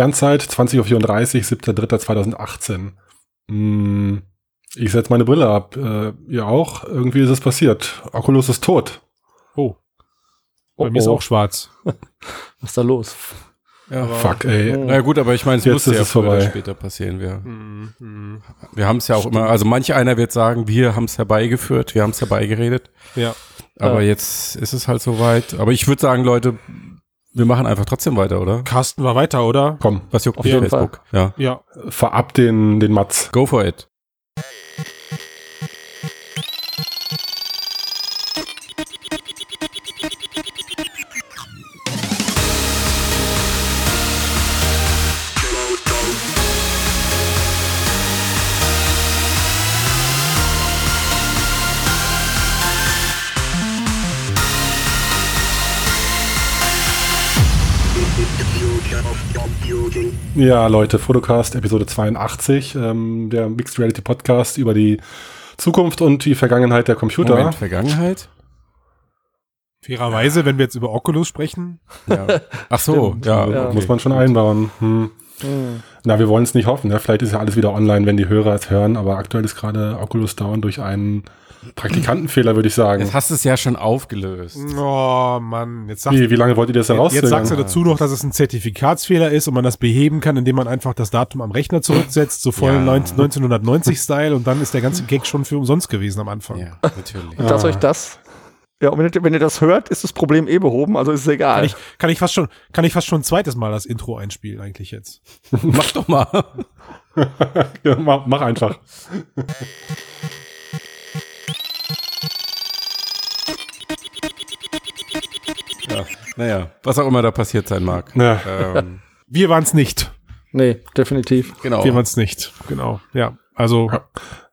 Sternzeit 20.34 Uhr, 7.3.2018. Hm, ich setze meine Brille ab. Äh, ihr auch? Irgendwie ist es passiert. Oculus ist tot. Oh. Bei Oh, mir ist oh. auch schwarz. Was ist da los? Ja, Fuck, ey. Na gut, aber ich meine, es Jetzt musste ist ja es früher oder vorbei. später passieren. Wir, Mhm. wir haben es ja auch immer, also manch einer wird sagen, wir haben es herbeigeführt, wir haben es herbeigeredet. Ja. Aber Ja. jetzt ist es halt soweit. Aber ich würde sagen, Leute, wir machen einfach trotzdem weiter, oder? Carsten war weiter, oder? Komm, Was juckt Auf Facebook? Ja. Ja. fahr ab den, den Matz. Go for it. Ja, Leute, Fotocast Episode 82, ähm, der Mixed Reality Podcast über die Zukunft und die Vergangenheit der Computer. Moment, Vergangenheit? Fairerweise, wenn wir jetzt über Oculus sprechen. Ja. Ach so, Stimmt. ja. Ja. okay. Muss man schon einbauen. Hm. Hm. Na, wir wollen es nicht hoffen. Ja? Vielleicht ist ja alles wieder online, wenn die Hörer es hören, aber aktuell ist gerade Oculus down durch einen Praktikantenfehler, würde ich sagen. Jetzt hast du es ja schon aufgelöst. Oh Mann, jetzt sagst, Wie, wie lange wollt ihr das denn jetzt, jetzt sagst du dazu noch, dass es ein Zertifikatsfehler ist und man das beheben kann, indem man einfach das Datum am Rechner zurücksetzt, so voll Ja. 19 1990-Style und dann ist der ganze Gag schon für umsonst gewesen am Anfang. Ja, natürlich. Dass Ah. euch das. Ja, und wenn ihr, wenn ihr das hört, ist das Problem eh behoben, also ist es egal. Kann ich, kann ich fast schon, kann ich fast schon ein zweites Mal das Intro einspielen eigentlich jetzt. Mach doch mal. ja, mach, mach einfach. Ja. Naja, was auch immer da passiert sein mag. Ja. Ähm, Wir waren es nicht. nee, definitiv. genau. Wir waren es nicht. Genau. Ja. Also,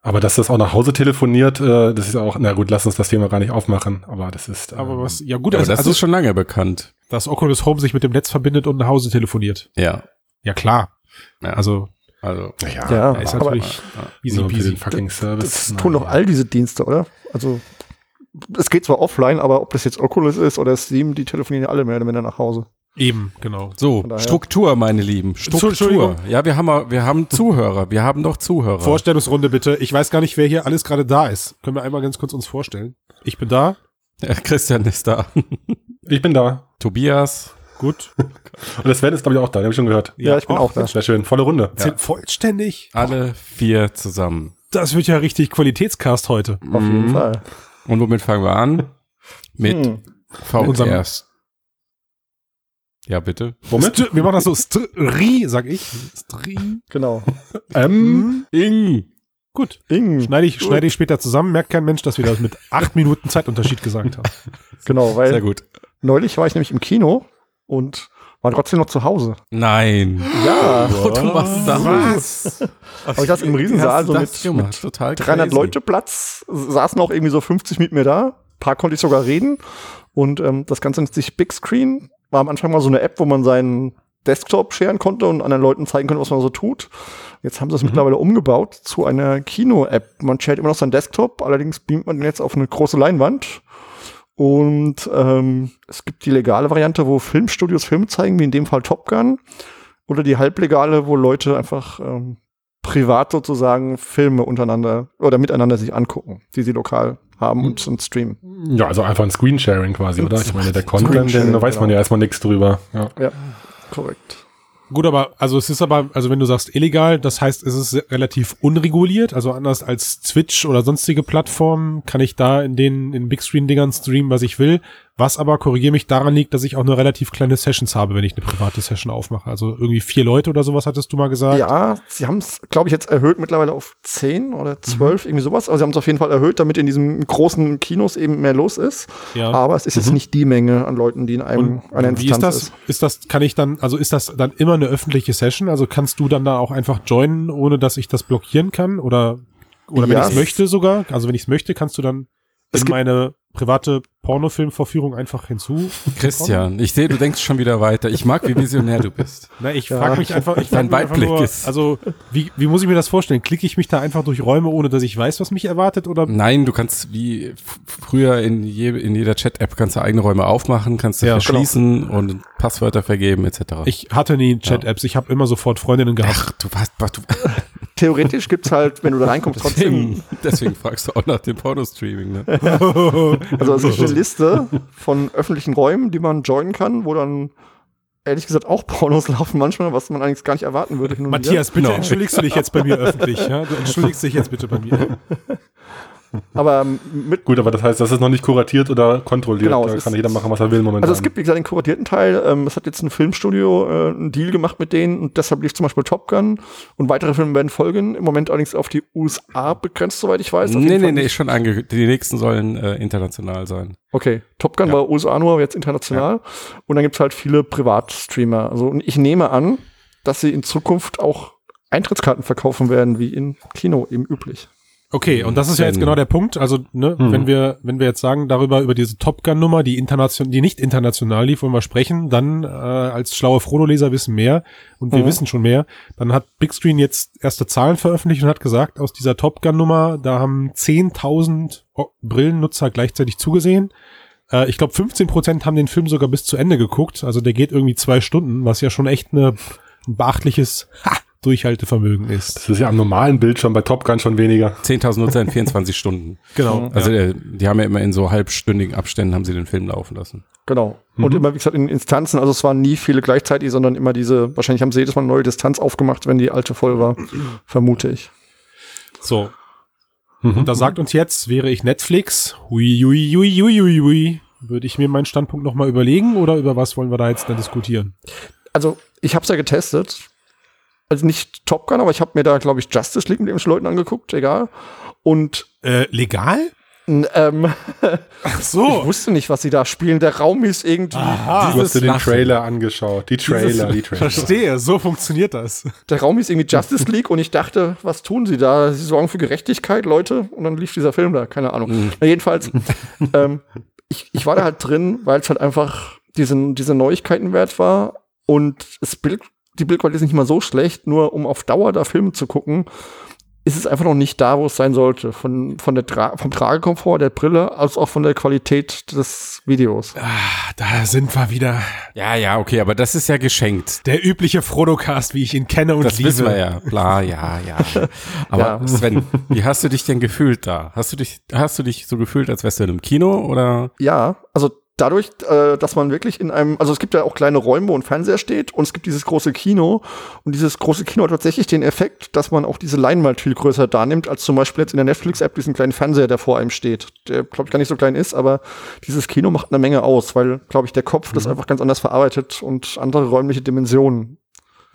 Aber dass das auch nach Hause telefoniert, äh, das ist auch, na gut, lass uns das Thema gar nicht aufmachen, aber das ist. Äh, aber was, ja gut, Aber also, das also ist schon lange bekannt. dass Oculus Home sich mit dem Netz verbindet und nach Hause telefoniert. Ja. Ja, klar. ja. Also, Also, Ja, Ja, ist aber natürlich ja. easy so peasy. fucking Service. das Na, tun doch all diese Dienste, oder? Also, es geht zwar offline, aber ob das jetzt Oculus ist oder Steam, die telefonieren ja alle mehr oder weniger nach Hause. Eben, genau. So, Struktur, meine Lieben. Struktur. Ja, wir haben, wir haben Zuhörer. Wir haben doch Zuhörer. Vorstellungsrunde bitte. Ich weiß gar nicht, wer hier alles gerade da ist. Können wir einmal ganz kurz uns vorstellen? Ich bin da. Ja, Christian ist da. Ich bin da. Tobias. Gut. Und das Sven ist, glaube ich, auch da, den habe ich schon gehört. Ja, ich bin auch da. Sehr schön, volle Runde. Sind vollständig. Alle vier zusammen. Das wird ja richtig Qualitätscast heute. Auf jeden Mhm. Fall. Und womit fangen wir an? Mit Hm. unserem- VRs. Ja, bitte. Womit? St wir machen das so. Stri, sag ich. Stri. Genau. Ähm, Ing. Gut. Ing. Schneide ich, schneide ich später zusammen. Merkt kein Mensch, dass wir das mit acht Minuten Zeitunterschied gesagt haben. Genau, weil Sehr gut. neulich war ich nämlich im Kino und war trotzdem noch zu Hause. Nein. Ja. Oh, du machst das. Was? Aber ich saß im Riesensaal so mit, mit Total 300 crazy. Leute Platz, saßen auch irgendwie so 50 mit mir da. Ein paar konnte ich sogar reden. Und ähm, das Ganze nennt sich Big Screen. War am Anfang mal so eine App, wo man seinen Desktop scheren konnte und anderen Leuten zeigen konnte, was man so tut. Jetzt haben sie das mittlerweile umgebaut zu einer Kino-App. Man shared immer noch seinen Desktop, allerdings beamt man den jetzt auf eine große Leinwand. Und ähm, es gibt die legale Variante, wo Filmstudios Filme zeigen, wie in dem Fall Top Gun. Oder die halblegale, wo Leute einfach ähm, privat sozusagen Filme untereinander oder miteinander sich angucken, die sie lokal haben und, und streamen. ja, also einfach ein Screensharing quasi, oder? Ich meine, der Content, den weiß man genau. ja erstmal nichts drüber. Ja. Ja, korrekt. Gut, aber also es ist aber, also wenn du sagst illegal, das heißt, es ist relativ unreguliert, also anders als Twitch oder sonstige Plattformen kann ich da in den in Big Screen Dingern streamen, was ich will. Was aber korrigiere mich daran liegt, dass ich auch nur relativ kleine Sessions habe, wenn ich eine private Session aufmache. Also irgendwie vier Leute oder sowas hattest du mal gesagt. Ja, sie haben es, glaube ich, jetzt erhöht mittlerweile auf 10 oder 12, irgendwie sowas. Aber sie haben es auf jeden Fall erhöht, damit in diesen großen Kinos eben mehr los ist. Ja. Aber es ist jetzt nicht die Menge an Leuten, die in einem Und einer wie ist Instanz das? Ist das, kann ich dann, also ist das dann immer eine öffentliche Session? Also kannst du dann da auch einfach joinen, ohne dass ich das blockieren kann? Oder, oder wenn Ja, ich es möchte sogar? Also wenn ich es möchte, kannst du dann in gibt- meine private Pornofilmvorführung einfach hinzu. Christian, ich sehe, du denkst schon wieder weiter. Ich mag, wie visionär du bist. Na, ich Ja. frage mich einfach, ich Dein frag mich einfach Weitblick nur, ist- also wie, wie muss ich mir das vorstellen? Klicke ich mich da einfach durch Räume, ohne dass ich weiß, was mich erwartet? Oder Nein, du kannst wie früher in, je, in jeder Chat-App kannst du eigene Räume aufmachen, kannst du Ja, verschließen und Passwörter vergeben etc. ich hatte nie Chat-Apps, ich habe immer sofort Freundinnen gehabt. Ach, du warst, du, Theoretisch gibt's halt, wenn du da reinkommst, trotzdem. deswegen, deswegen fragst du auch nach dem Porno-Streaming. Ne? Also es gibt eine Liste von öffentlichen Räumen, die man joinen kann, wo dann ehrlich gesagt auch Pornos laufen manchmal, was man eigentlich gar nicht erwarten würde. Matthias, bitte Genau. entschuldigst du dich jetzt bei mir öffentlich. Ja? Du entschuldigst dich jetzt bitte bei mir. Aber mit Gut, aber das heißt, das ist noch nicht kuratiert oder kontrolliert. Genau, da es kann ist- jeder machen, was er will momentan. Also es gibt, wie gesagt, den kuratierten Teil. Ähm, es hat jetzt ein Filmstudio äh, einen Deal gemacht mit denen und deshalb lief zum Beispiel Top Gun und weitere Filme werden folgen. Im Moment allerdings auf die USA begrenzt, soweit ich weiß. Auf Nee, nee, nee, schon angekündigt. Die nächsten sollen äh, international sein. Okay, Top Gun Ja. war USA nur, aber jetzt international. Und dann gibt's halt viele Privatstreamer. Also und ich nehme an, dass sie in Zukunft auch Eintrittskarten verkaufen werden, wie im Kino eben üblich. Okay, und das ist ja jetzt genau der Punkt. Also, ne, Mhm. wenn wir, wenn wir jetzt sagen, darüber, über diese Top Gun-Nummer, die international, die nicht international lief, wollen wir sprechen, dann äh, als schlaue Frodo-Leser wissen mehr und wir Mhm. wissen schon mehr. Dann hat Big Screen jetzt erste Zahlen veröffentlicht und hat gesagt, aus dieser Top Gun-Nummer, da haben 10.000 O- Brillennutzer gleichzeitig zugesehen. Äh, ich glaube, 15 Prozent haben den Film sogar bis zu Ende geguckt. Also der geht irgendwie zwei Stunden, was ja schon echt eine, ein beachtliches ha, Durchhaltevermögen ist. das ist ja am normalen Bildschirm bei Top Gun schon weniger. 10.000 Nutzer in 24 Stunden. Genau. Also äh, die haben ja immer in so halbstündigen Abständen haben sie den Film laufen lassen. Genau. Und immer, wie gesagt, in Instanzen, also es waren nie viele gleichzeitig, sondern immer diese, wahrscheinlich haben sie jedes Mal eine neue Distanz aufgemacht, wenn die alte voll war, vermute ich. So, Mhm. Und da sagt uns jetzt, wäre ich Netflix, hui, hui, hui, hui, hui, hui, würde ich mir meinen Standpunkt nochmal überlegen oder über was wollen wir da jetzt dann diskutieren? Also, ich habe es ja getestet. Also nicht Top Gun, aber ich habe mir da, glaube ich, Justice League mit irgendwelchen Leuten angeguckt, egal. Und Äh, legal? ähm, Ach ich so. wusste nicht, was sie da spielen. Der Raum ist irgendwie, Aha. Du hast dir den. Trailer angeschaut. Die Trailer, die Trailer. Verstehe, so funktioniert das. der Raum ist irgendwie Justice League und ich dachte, was tun sie da? Sie sorgen für Gerechtigkeit, Leute. Und dann lief dieser Film da, keine Ahnung. Na, jedenfalls, ähm, ich, ich war da halt drin, weil es halt einfach diese, diese Neuigkeiten wert war und das Bild, die Bildqualität ist nicht mal so schlecht, nur um auf Dauer da Filme zu gucken, ist es einfach noch nicht da, wo es sein sollte. Von, von der Tra vom Tragekomfort der Brille, als auch von der Qualität des Videos. Ah, da sind wir wieder. Ja, ja, okay, aber das ist ja geschenkt. Der übliche Frodocast, wie ich ihn kenne und Das liebe. wissen wir ja. Bla, ja, ja. Aber Ja. Sven, wie hast du dich denn gefühlt da? Hast du dich, hast du dich so gefühlt, als wärst du in einem Kino oder? Ja, also dadurch, äh, dass man wirklich in einem, also es gibt ja auch kleine Räume, wo ein Fernseher steht und es gibt dieses große Kino und dieses große Kino hat tatsächlich den Effekt, dass man auch diese Leinwand viel größer da nimmt, als zum Beispiel jetzt in der Netflix-App diesen kleinen Fernseher, der vor einem steht. Der, glaube ich, gar nicht so klein ist, aber dieses Kino macht eine Menge aus, weil, glaube ich, der Kopf das einfach ganz anders verarbeitet und andere räumliche Dimensionen.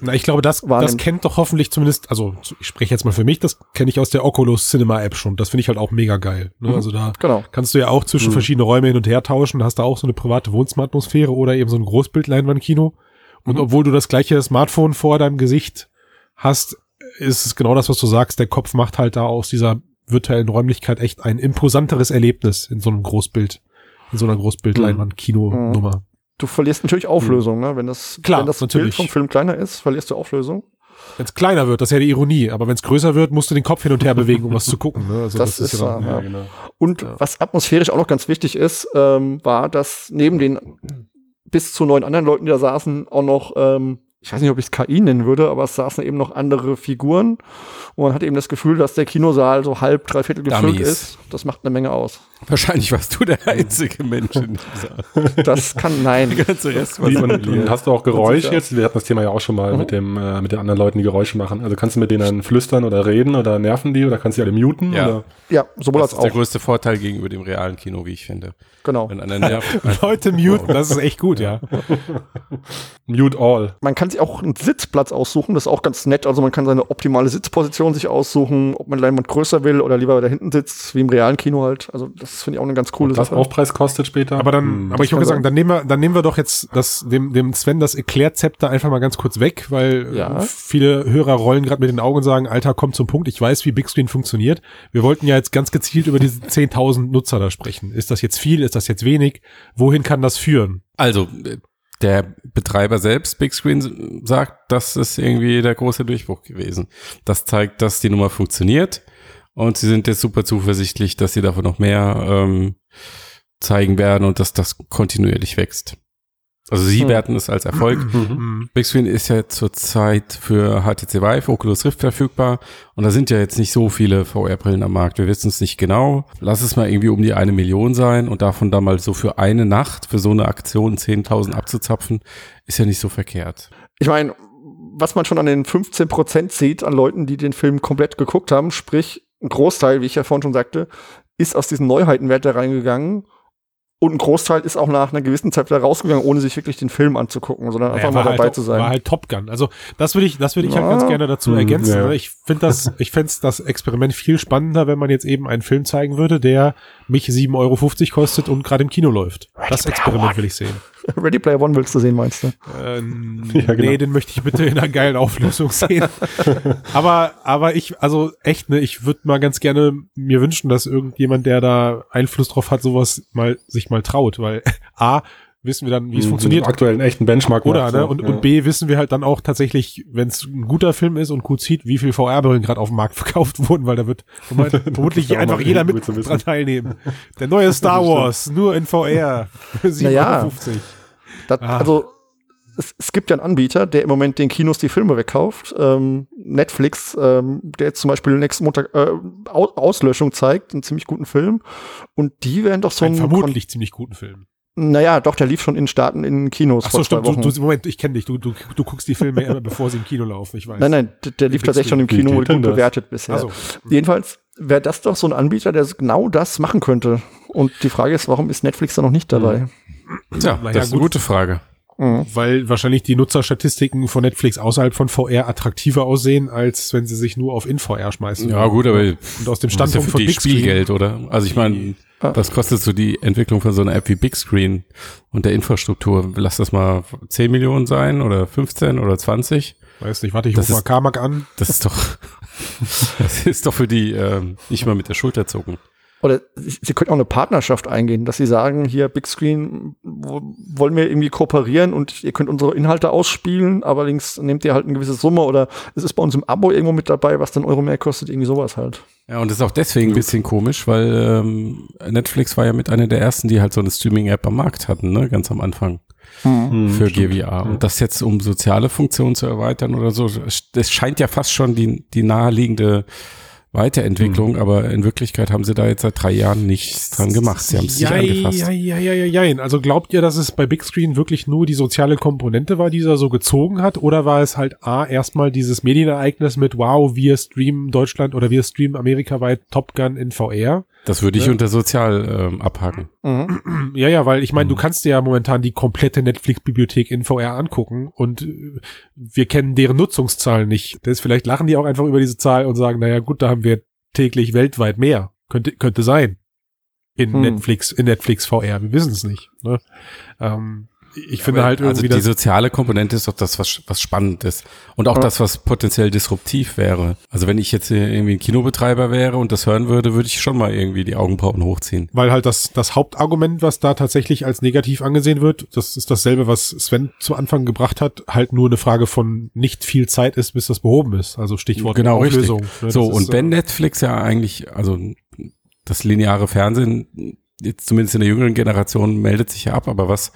Na, ich glaube, das, das kennt doch hoffentlich zumindest, also ich spreche jetzt mal für mich, das kenne ich aus der Oculus Cinema App schon. Das finde ich halt auch mega geil. Ne? Also da Genau. kannst du ja auch zwischen verschiedene Räume hin und her tauschen, hast da auch so eine private Wohnzimmeratmosphäre oder eben so ein Großbildleinwandkino. Und obwohl du das gleiche Smartphone vor deinem Gesicht hast, ist es genau das, was du sagst. Der Kopf macht halt da aus dieser virtuellen Räumlichkeit echt ein imposanteres Erlebnis in so einem Großbild, in so einer Großbildleinwand-Kino-Nummer. Du verlierst natürlich Auflösung, ne? Wenn das, Klar, wenn das natürlich. Bild vom Film kleiner ist, verlierst du Auflösung. Wenn es kleiner wird, das ist ja die Ironie, aber wenn es größer wird, musst du den Kopf hin und her bewegen, um was zu gucken. Ne? Also Das ist ja wahr. dann, Ja. genau. Und Ja. was atmosphärisch auch noch ganz wichtig ist, ähm, war, dass neben den bis zu neun anderen Leuten, die da saßen, auch noch, ähm, ich weiß nicht, ob ich es KI nennen würde, aber es saßen eben noch andere Figuren. Und man hat eben das Gefühl, dass der Kinosaal so halb, dreiviertel gefüllt ist. Das macht eine Menge aus. Wahrscheinlich warst du der einzige Mensch in dieser. Das kann, nein. Der ganze Rest war und, und hast du auch Geräusch sicher. jetzt? Wir hatten das Thema ja auch schon mal Mhm. mit dem äh, mit den anderen Leuten, die Geräusche machen. Also kannst du mit denen dann flüstern oder reden oder nerven die oder kannst du die alle muten? Ja. Oder? Ja, sowohl Das als ist der auch. größte Vorteil gegenüber dem realen Kino, wie ich finde. Genau. Wenn einer nervt. Leute muten, das ist echt gut, ja. Mute all. Man kann sich sich auch einen Sitzplatz aussuchen. Das ist auch ganz nett. Also man kann seine optimale Sitzposition sich aussuchen, ob man Leinwand größer will oder lieber da hinten sitzt, wie im realen Kino halt. Also das finde ich auch eine ganz coole Ob das Sache. Aufpreis kostet später. Aber dann, Hm. aber ich würde sagen, sein. dann nehmen wir, dann nehmen wir doch jetzt das, dem, dem Sven das Erklärzepter einfach mal ganz kurz weg, weil Ja. äh, viele Hörer rollen gerade mit den Augen und sagen, Alter, komm zum Punkt, ich weiß, wie Big Screen funktioniert. Wir wollten ja jetzt ganz gezielt über diese 10.000 Nutzer da sprechen. Ist das jetzt viel? Ist das jetzt wenig? Wohin kann das führen? Also, der Betreiber selbst, Big Screen, sagt, das ist irgendwie der große Durchbruch gewesen. Das zeigt, dass die Nummer funktioniert und sie sind jetzt super zuversichtlich, dass sie davon noch mehr ähm, zeigen werden und dass das kontinuierlich wächst. Also sie Hm. werten es als Erfolg. Mhm. Big Screen ist ja zurzeit für HTC Vive, Oculus Rift verfügbar und da sind ja jetzt nicht so viele VR-Brillen am Markt. Wir wissen es nicht genau. Lass es mal irgendwie um die eine Million sein und davon dann mal so für eine Nacht, für so eine Aktion 10.000 abzuzapfen, ist ja nicht so verkehrt. Ich meine, was man schon an den 15 Prozent sieht an Leuten, die den Film komplett geguckt haben, sprich ein Großteil, wie ich ja vorhin schon sagte, ist aus diesen Neuheitenwert da reingegangen. Und ein Großteil ist auch nach einer gewissen Zeit wieder rausgegangen, ohne sich wirklich den Film anzugucken, sondern einfach Naja, mal war dabei halt, zu sein. War halt Top Gun. Also das würde ich, das würde ich halt Ja. ganz gerne dazu Mhm, ergänzen. ja. Ich finde das, ich fände das Experiment viel spannender, wenn man jetzt eben einen Film zeigen würde, der mich 7,50 Euro kostet und gerade im Kino läuft. Das Experiment will ich sehen. Ready Player One willst du sehen, meinst du? Ähm, Ja, genau. Nee, den möchte ich bitte in einer geilen Auflösung sehen. aber, aber ich, also echt, ne, ich würde mal ganz gerne mir wünschen, dass irgendjemand, der da Einfluss drauf hat, sowas mal, sich mal traut, weil A, wissen wir dann, wie es Mhm, funktioniert. Aktuell einen echten Benchmark. Oder, macht, ne? Und, Ja. und B, wissen wir halt dann auch tatsächlich, wenn es ein guter Film ist und gut zieht, wie viel VR-Brillen gerade auf dem Markt verkauft wurden, weil da wird vermutlich einfach jeder mit dran teilnehmen. Der neue Star. Wars, nur in VR. für 7,50 Naja. Das, Ah. Also es, es gibt ja einen Anbieter, der im Moment den Kinos die Filme wegkauft. Ähm, Netflix, ähm, der jetzt zum Beispiel nächsten Montag äh, Au- Auslöschung zeigt, einen ziemlich guten Film. Und die werden doch so Ein ein vermutlich ziemlich guten Film. Kon naja, doch, der lief schon in Staaten in Kinos Ach so, vor zwei stimmt. Du, du, Moment, ich kenne dich. Du, du, du guckst die Filme immer, bevor sie im Kino laufen. Ich weiß. nein, nein, der, der lief tatsächlich schon im. Kino und gut bewertet bisher. Also, Jedenfalls wäre das doch so ein Anbieter, der genau das machen könnte. Und die Frage ist, warum ist Netflix da noch nicht dabei? Tja, Naja, das ist eine gut. gute Frage. Mhm. weil wahrscheinlich die Nutzerstatistiken von Netflix außerhalb von VR attraktiver aussehen, als wenn sie sich nur auf In-VR schmeißen. Ja, gut, aber Und aus dem ja Standpunkt für von die Big Screen- Spielgeld, oder? Also ich meine, Ah. das kostet so die Entwicklung von so einer App wie Big Screen und der Infrastruktur. Lass das mal 10 Millionen sein oder 15 oder 20. Weiß nicht, warte, ich rufe mal Carmack an. Das ist doch, das ist doch für die ähm, nicht mal mit der Schulter zucken. Oder sie, sie könnten auch eine Partnerschaft eingehen, dass sie sagen, hier Big Screen wo, wollen wir irgendwie kooperieren und ihr könnt unsere Inhalte ausspielen, aber allerdings nehmt ihr halt eine gewisse Summe oder es ist bei uns im Abo irgendwo mit dabei, was dann Euro mehr kostet, irgendwie sowas halt. Ja, und das ist auch deswegen ein bisschen komisch, weil ähm, Netflix war ja mit einer der ersten, die halt so eine Streaming-App am Markt hatten, ne, ganz am Anfang Hm, für stimmt. GVR. Und das jetzt um soziale Funktionen zu erweitern oder so, das scheint ja fast schon die, die naheliegende Weiterentwicklung, aber in Wirklichkeit haben sie da jetzt seit drei Jahren nichts dran gemacht. Sie haben es nicht ja, angefasst. ja, ja, ja, ja, ja. Also glaubt ihr, dass es bei Big Screen wirklich nur die soziale Komponente war, die er so gezogen hat? Oder war es halt A, erstmal dieses Medienereignis mit, wow, wir streamen Deutschland oder wir streamen amerikaweit Top Gun in VR? Das würde ich Ja. unter sozial ähm, abhaken. Mhm. Ja, ja, weil ich meine, du Mhm. kannst dir ja momentan die komplette Netflix-Bibliothek in VR angucken und äh, wir kennen deren Nutzungszahlen nicht. Das vielleicht lachen die auch einfach über diese Zahl und sagen, naja gut, da haben wir täglich weltweit mehr. Könnte, könnte sein. In Hm. Netflix, in Netflix VR. Wir wissen es nicht. Ne? Ähm, ich finde halt also irgendwie die das. soziale Komponente ist doch das, was, was spannend ist. Und auch Ja. das, was potenziell disruptiv wäre. Also wenn ich jetzt irgendwie ein Kinobetreiber wäre und das hören würde, würde ich schon mal irgendwie die Augenbrauen hochziehen. Weil halt das, das Hauptargument, was da tatsächlich als negativ angesehen wird, das ist dasselbe, was Sven zu Anfang gebracht hat, halt nur eine Frage von nicht viel Zeit ist, bis das behoben ist. Also Stichwort Genau, richtig. Auflösung. ne? So, Das und ist, wenn äh, Netflix ja eigentlich, also das lineare Fernsehen, jetzt zumindest in der jüngeren Generation, meldet sich ja ab, aber was,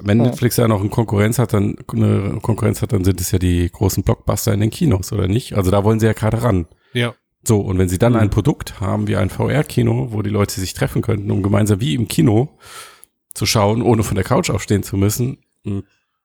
wenn. Netflix ja noch eine Konkurrenz hat, dann eine Konkurrenz hat, dann sind es ja die großen Blockbuster in den Kinos, oder nicht? Also da wollen sie ja gerade ran. Ja. So, und wenn sie dann Mhm. ein Produkt haben wie ein VR-Kino, wo die Leute sich treffen könnten, um gemeinsam wie im Kino zu schauen, ohne von der Couch aufstehen zu müssen,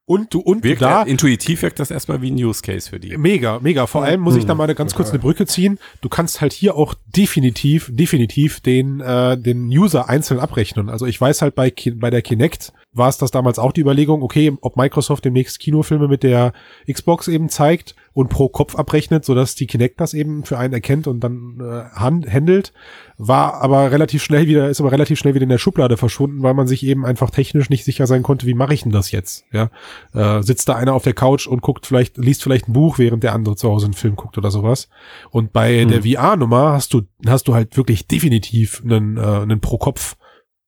Und du, und du wirkt da, intuitiv wirkt das erstmal wie ein Use Case für die. Mega, mega. Vor allem muss ich Mhm. da mal eine ganz kurz eine Brücke ziehen. Du kannst halt hier auch definitiv, definitiv den, äh, den User einzeln abrechnen. Also ich weiß halt bei, bei der Kinect, war es das damals auch die Überlegung, okay, ob Microsoft demnächst Kinofilme mit der Xbox eben zeigt und pro Kopf abrechnet, sodass die Kinect das eben für einen erkennt und dann äh, hand, handelt, war aber relativ schnell wieder, ist aber relativ schnell wieder in der Schublade verschwunden, weil man sich eben einfach technisch nicht sicher sein konnte, wie mache ich denn das jetzt? Ja, äh, sitzt da einer auf der Couch und guckt vielleicht, liest vielleicht ein Buch, während der andere zu Hause einen Film guckt oder sowas. Und bei Hm. der VR-Nummer hast du, hast du halt wirklich definitiv einen, äh, einen pro Kopf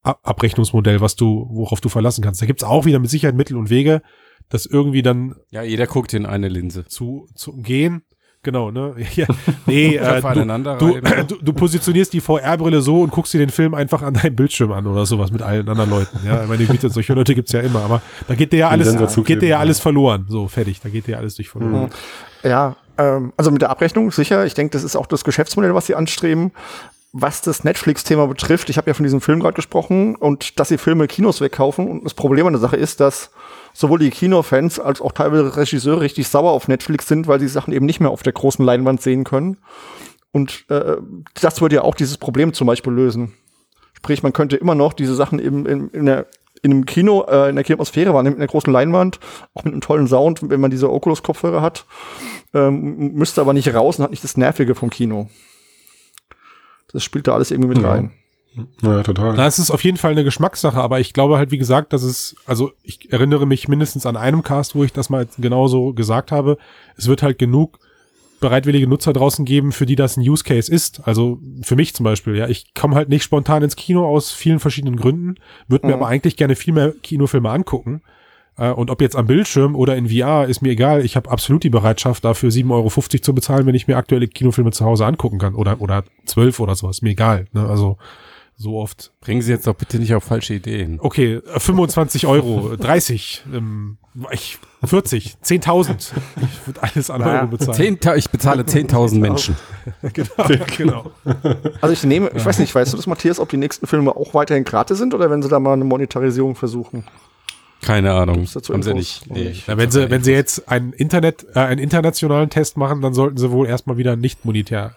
Ab- Abrechnungsmodell, was du, worauf du verlassen kannst. Da gibt's auch wieder mit Sicherheit Mittel und Wege, das irgendwie dann Ja, jeder guckt in eine Linse. zu, zu umgehen. Genau, ne? Ja, nee, äh, du, du, du, du positionierst die VR-Brille so und guckst dir den Film einfach an deinem Bildschirm an oder sowas mit allen anderen Leuten. Ja, ich meine, Güte, solche Leute gibt's ja immer, aber da geht dir ja alles, geht dir ja ja. alles verloren. So, fertig, da geht dir ja alles durch verloren. Ja, ähm, also mit der Abrechnung sicher. Ich denke, das ist auch das Geschäftsmodell, was sie anstreben. Was das Netflix-Thema betrifft, ich habe ja von diesem Film gerade gesprochen und dass sie Filme Kinos wegkaufen. Und das Problem an der Sache ist, dass sowohl die Kinofans als auch teilweise Regisseure richtig sauer auf Netflix sind, weil sie Sachen eben nicht mehr auf der großen Leinwand sehen können. Und äh, das würde ja auch dieses Problem zum Beispiel lösen. Sprich, man könnte immer noch diese Sachen eben in, in, der, in einem Kino, äh, in der Kinoatmosphäre wahrnehmen, mit einer großen Leinwand, auch mit einem tollen Sound, wenn man diese Oculus-Kopfhörer hat, ähm, müsste aber nicht raus und hat nicht das Nervige vom Kino. Das spielt da alles irgendwie mit Ja. rein. Ja, total. Na, es ist auf jeden Fall eine Geschmackssache, aber ich glaube halt, wie gesagt, dass es, also ich erinnere mich mindestens an einem Cast, wo ich das mal genauso gesagt habe. Es wird halt genug bereitwillige Nutzer draußen geben, für die das ein Use Case ist. Also für mich zum Beispiel, ja. Ich komme halt nicht spontan ins Kino aus vielen verschiedenen Gründen, würde mir Mhm. aber eigentlich gerne viel mehr Kinofilme angucken. Äh, Und ob jetzt am Bildschirm oder in VR, ist mir egal. Ich habe absolut die Bereitschaft, dafür 7,50 Euro zu bezahlen, wenn ich mir aktuelle Kinofilme zu Hause angucken kann. Oder, oder 12 oder sowas. Mir egal. Ne? Also so oft. Bringen Sie jetzt doch bitte nicht auf falsche Ideen. Okay, äh, 25 Euro, 30, ähm, ich, 40, 10.000. Ich würde alles an Naja, Euro bezahlen. Zehnta ich bezahle 10.000 Menschen. genau, genau. Also ich nehme, ich weiß nicht, weißt du das, Matthias, ob die nächsten Filme auch weiterhin gratis sind oder wenn sie da mal eine Monetarisierung versuchen? Keine Ahnung. Dazu Haben sie nicht. Nee, Nicht. Ja, wenn sie, wenn sie jetzt einen Internet, äh, einen internationalen Test machen, dann sollten sie wohl erstmal wieder nicht monetär.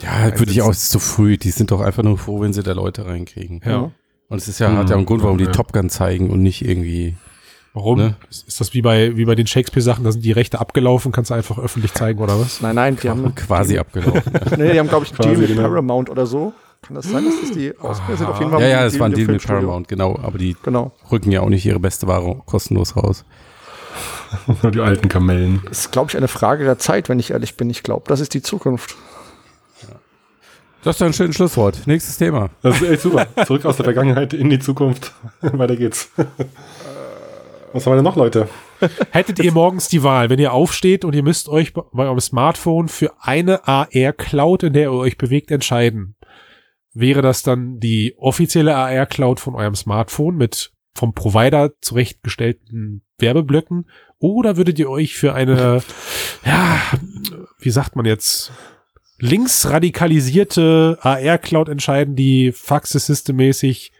Ja, würde ich auch, es ist zu früh. Die sind doch einfach nur froh, wenn sie da Leute reinkriegen. Ja. Und es ist ja, hat ja einen Grund, warum die Ja. Top Gun zeigen und nicht irgendwie. Warum? Ne? Ist das wie bei, wie bei den Shakespeare-Sachen, da sind die Rechte abgelaufen, kannst du einfach öffentlich zeigen oder was? Nein, nein, die haben, Quasi abgelaufen. nee, die haben, glaube ich, einen Deal mit genau. Paramount oder so. Kann das sein, dass das die Ausgabe sind? Auf jeden Fall. ja, ja, die das war ein dem Deal mit. Paramount, genau. Aber die Genau. rücken ja auch nicht ihre beste Ware kostenlos raus. Die alten Kamellen. Ist, glaube ich, eine Frage der Zeit, wenn ich ehrlich bin. Ich glaube, das ist die Zukunft. Das ist ein schönes Schlusswort. Nächstes Thema. Das ist echt super. Zurück aus der Vergangenheit in die Zukunft. Weiter geht's. Was haben wir denn noch, Leute? Hättet ihr morgens die Wahl, wenn ihr aufsteht und ihr müsst euch bei bei eurem Smartphone für eine AR-Cloud, in der ihr euch bewegt, entscheiden, wäre das dann die offizielle AR-Cloud von eurem Smartphone mit vom Provider zurechtgestellten Werbeblöcken oder würdet ihr euch für eine, ja, wie sagt man jetzt, linksradikalisierte AR-Cloud entscheiden, die faxesystemmäßig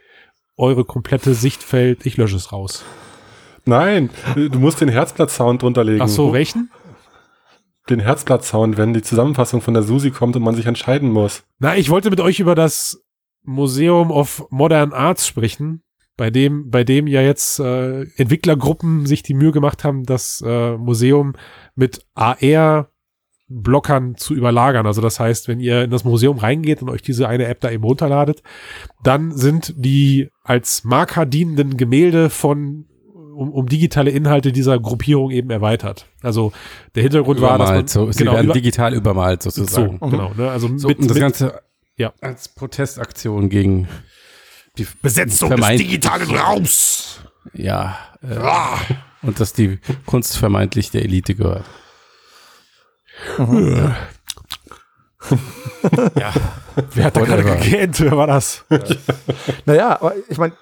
eure komplette Sichtfeld, ich lösche es raus. Nein, du musst den Herzblatt-Sound drunter legen. Ach so, welchen? Den Herzblatt-Sound, wenn die Zusammenfassung von der Susi kommt und man sich entscheiden muss. Na, ich wollte mit euch über das Museum of Modern Arts sprechen, bei dem, bei dem ja jetzt äh, Entwicklergruppen sich die Mühe gemacht haben, das äh, Museum mit AR-Blockern zu überlagern. Also das heißt, wenn ihr in das Museum reingeht und euch diese eine App da eben runterladet, dann sind die als Marker dienenden Gemälde von um, um digitale Inhalte dieser Gruppierung eben erweitert. Also der Hintergrund war, dass man Übermalt, so. Sie genau, werden über- digital übermalt so, sozusagen. genau, ne? Also So, mit, das mit Ganze Ja. als Protestaktion gegen die Besetzung vermeint- digitalen Raums. Ja. Äh, Und dass die Kunst vermeintlich der Elite gehört. Ja. Wer hat da gerade gegähnt? Wer war das? Naja, aber ich meine,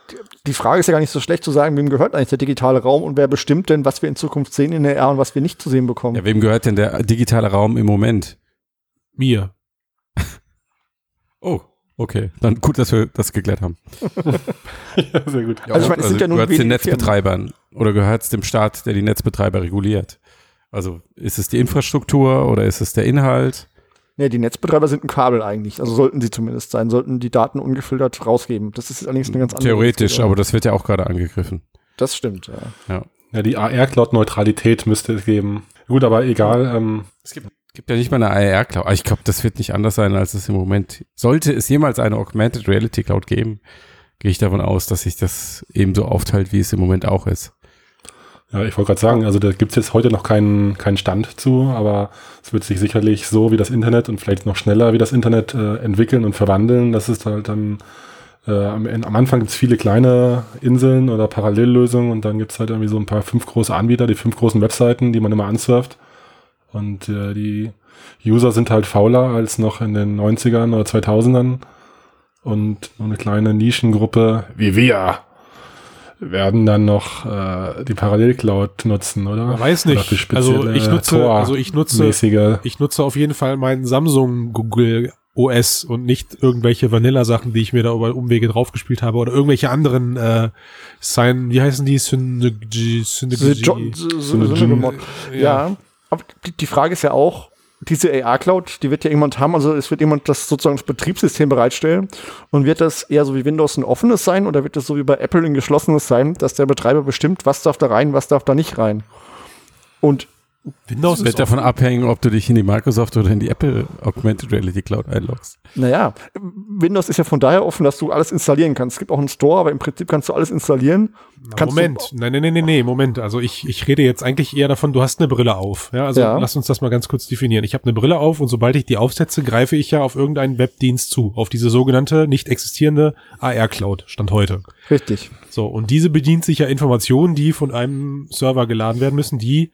die Frage ist ja gar nicht so schlecht zu sagen, wem gehört eigentlich der digitale Raum und wer bestimmt denn, was wir in Zukunft sehen in der AR und was wir nicht zu sehen bekommen. Ja, wem gehört denn der digitale Raum im Moment? Mir. Oh, okay. Dann gut, dass wir das geklärt haben. Ja, sehr gut. Also ich meine, es sind ja nun gehört es den. Netzbetreibern oder gehört es dem Staat, der die Netzbetreiber reguliert? Also ist es die Infrastruktur oder ist es der Inhalt? Nee, die Netzbetreiber sind ein Kabel eigentlich. Also sollten sie zumindest sein, sollten die Daten ungefiltert rausgeben. Das ist allerdings eine ganz andere Theoretisch, Diskussion. aber das wird ja auch gerade angegriffen. Das stimmt, ja. Ja. Ja, die AR-Cloud-Neutralität müsste es geben. Gut, aber egal. Ähm, Es gibt, gibt ja nicht mal eine AR-Cloud. Aber Ich glaube, das wird nicht anders sein, als es im Moment. Sollte es jemals eine Augmented Reality Cloud geben, gehe ich davon aus, dass sich das ebenso aufteilt, wie es im Moment auch ist. Ja, ich wollte gerade sagen, also da gibt's jetzt heute noch keinen, keinen Stand zu, aber es wird sich sicherlich so wie das Internet und vielleicht noch schneller wie das Internet äh, entwickeln und verwandeln. Das ist halt dann äh, am, am Anfang gibt's viele kleine Inseln oder Parallellösungen und dann gibt's halt irgendwie so ein paar fünf große Anbieter, die fünf großen Webseiten, die man immer ansurft. Und äh, die User sind halt fauler als noch in den 90ern oder 2000ern. Und nur eine kleine Nischengruppe wie wir werden dann noch äh, die Parallelcloud nutzen, oder? Man weiß nicht. Also ich nutze, Tor- also ich nutze, mäßige. ich nutze auf jeden Fall meinen Samsung Google OS und nicht irgendwelche Vanilla-Sachen, die ich mir da über Umwege draufgespielt habe oder irgendwelche anderen äh, Sign, wie heißen die? Synergy, Synergy. Mod- Ja, aber die, die Frage ist ja auch, diese AR-Cloud, die wird ja irgendjemand haben, also es wird jemand das sozusagen das Betriebssystem bereitstellen und wird das eher so wie Windows ein offenes sein oder wird das so wie bei Apple ein geschlossenes sein, dass der Betreiber bestimmt, was darf da rein, was darf da nicht rein. Und Windows wird davon abhängen, ob du dich in die Microsoft oder in die Apple Augmented Reality Cloud einloggst. naja, Windows ist ja von daher offen, dass du alles installieren kannst. Es gibt auch einen Store, aber im Prinzip kannst du alles installieren. Na, Moment, nein, nein, nein, nein, nee, Moment. Also ich, ich rede jetzt eigentlich eher davon, du hast eine Brille auf. Ja, also Ja. lass uns das mal ganz kurz definieren. Ich habe eine Brille auf und sobald ich die aufsetze, greife ich ja auf irgendeinen Webdienst zu, auf diese sogenannte nicht existierende AR-Cloud, Stand heute. Richtig. So, und diese bedient sich ja Informationen, die von einem Server geladen werden müssen, die